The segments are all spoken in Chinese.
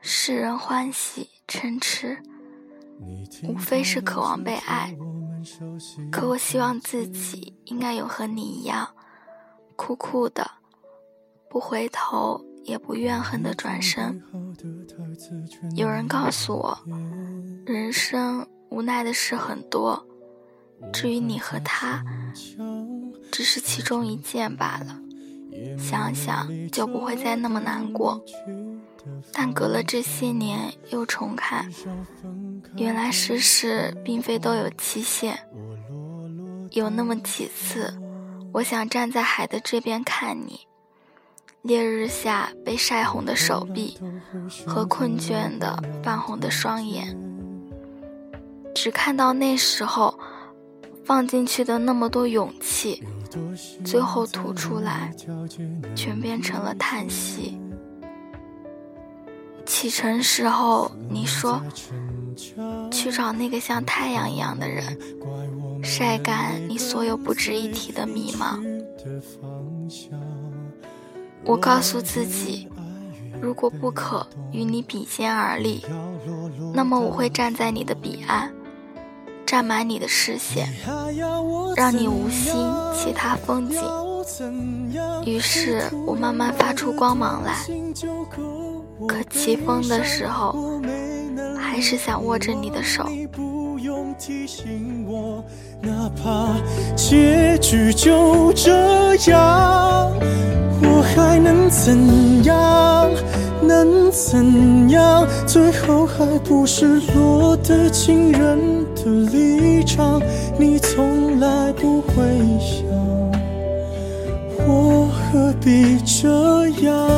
世人欢喜嗔痴，无非是渴望被爱。可我希望自己应该有和你一样，酷酷的，不回头也不怨恨的转身。有人告诉我，人生无奈的事很多，至于你和他，只是其中一件罢了。想想就不会再那么难过。但隔了这些年又重看，原来世事并非都有期限。有那么几次，我想站在海的这边看你，烈日下被晒红的手臂和困倦的泛红的双眼，只看到那时候放进去的那么多勇气，最后吐出来，全变成了叹息。启程时候，你说去找那个像太阳一样的人，晒干你所有不值一提的迷茫。我告诉自己，如果不可与你比肩而立，那么我会站在你的彼岸，占满你的视线，让你无心其他风景。于是我慢慢发出光芒来。可起风的时候，还是想握着你的手。哪怕结局就这样，我还能怎样？能怎样？最后还不是落得情人的立场？你从来不会想，我何必这样？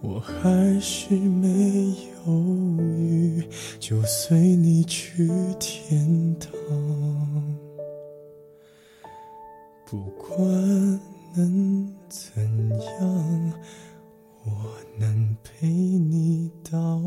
我还是没犹豫就随你去天堂。不管能怎样我能陪你到。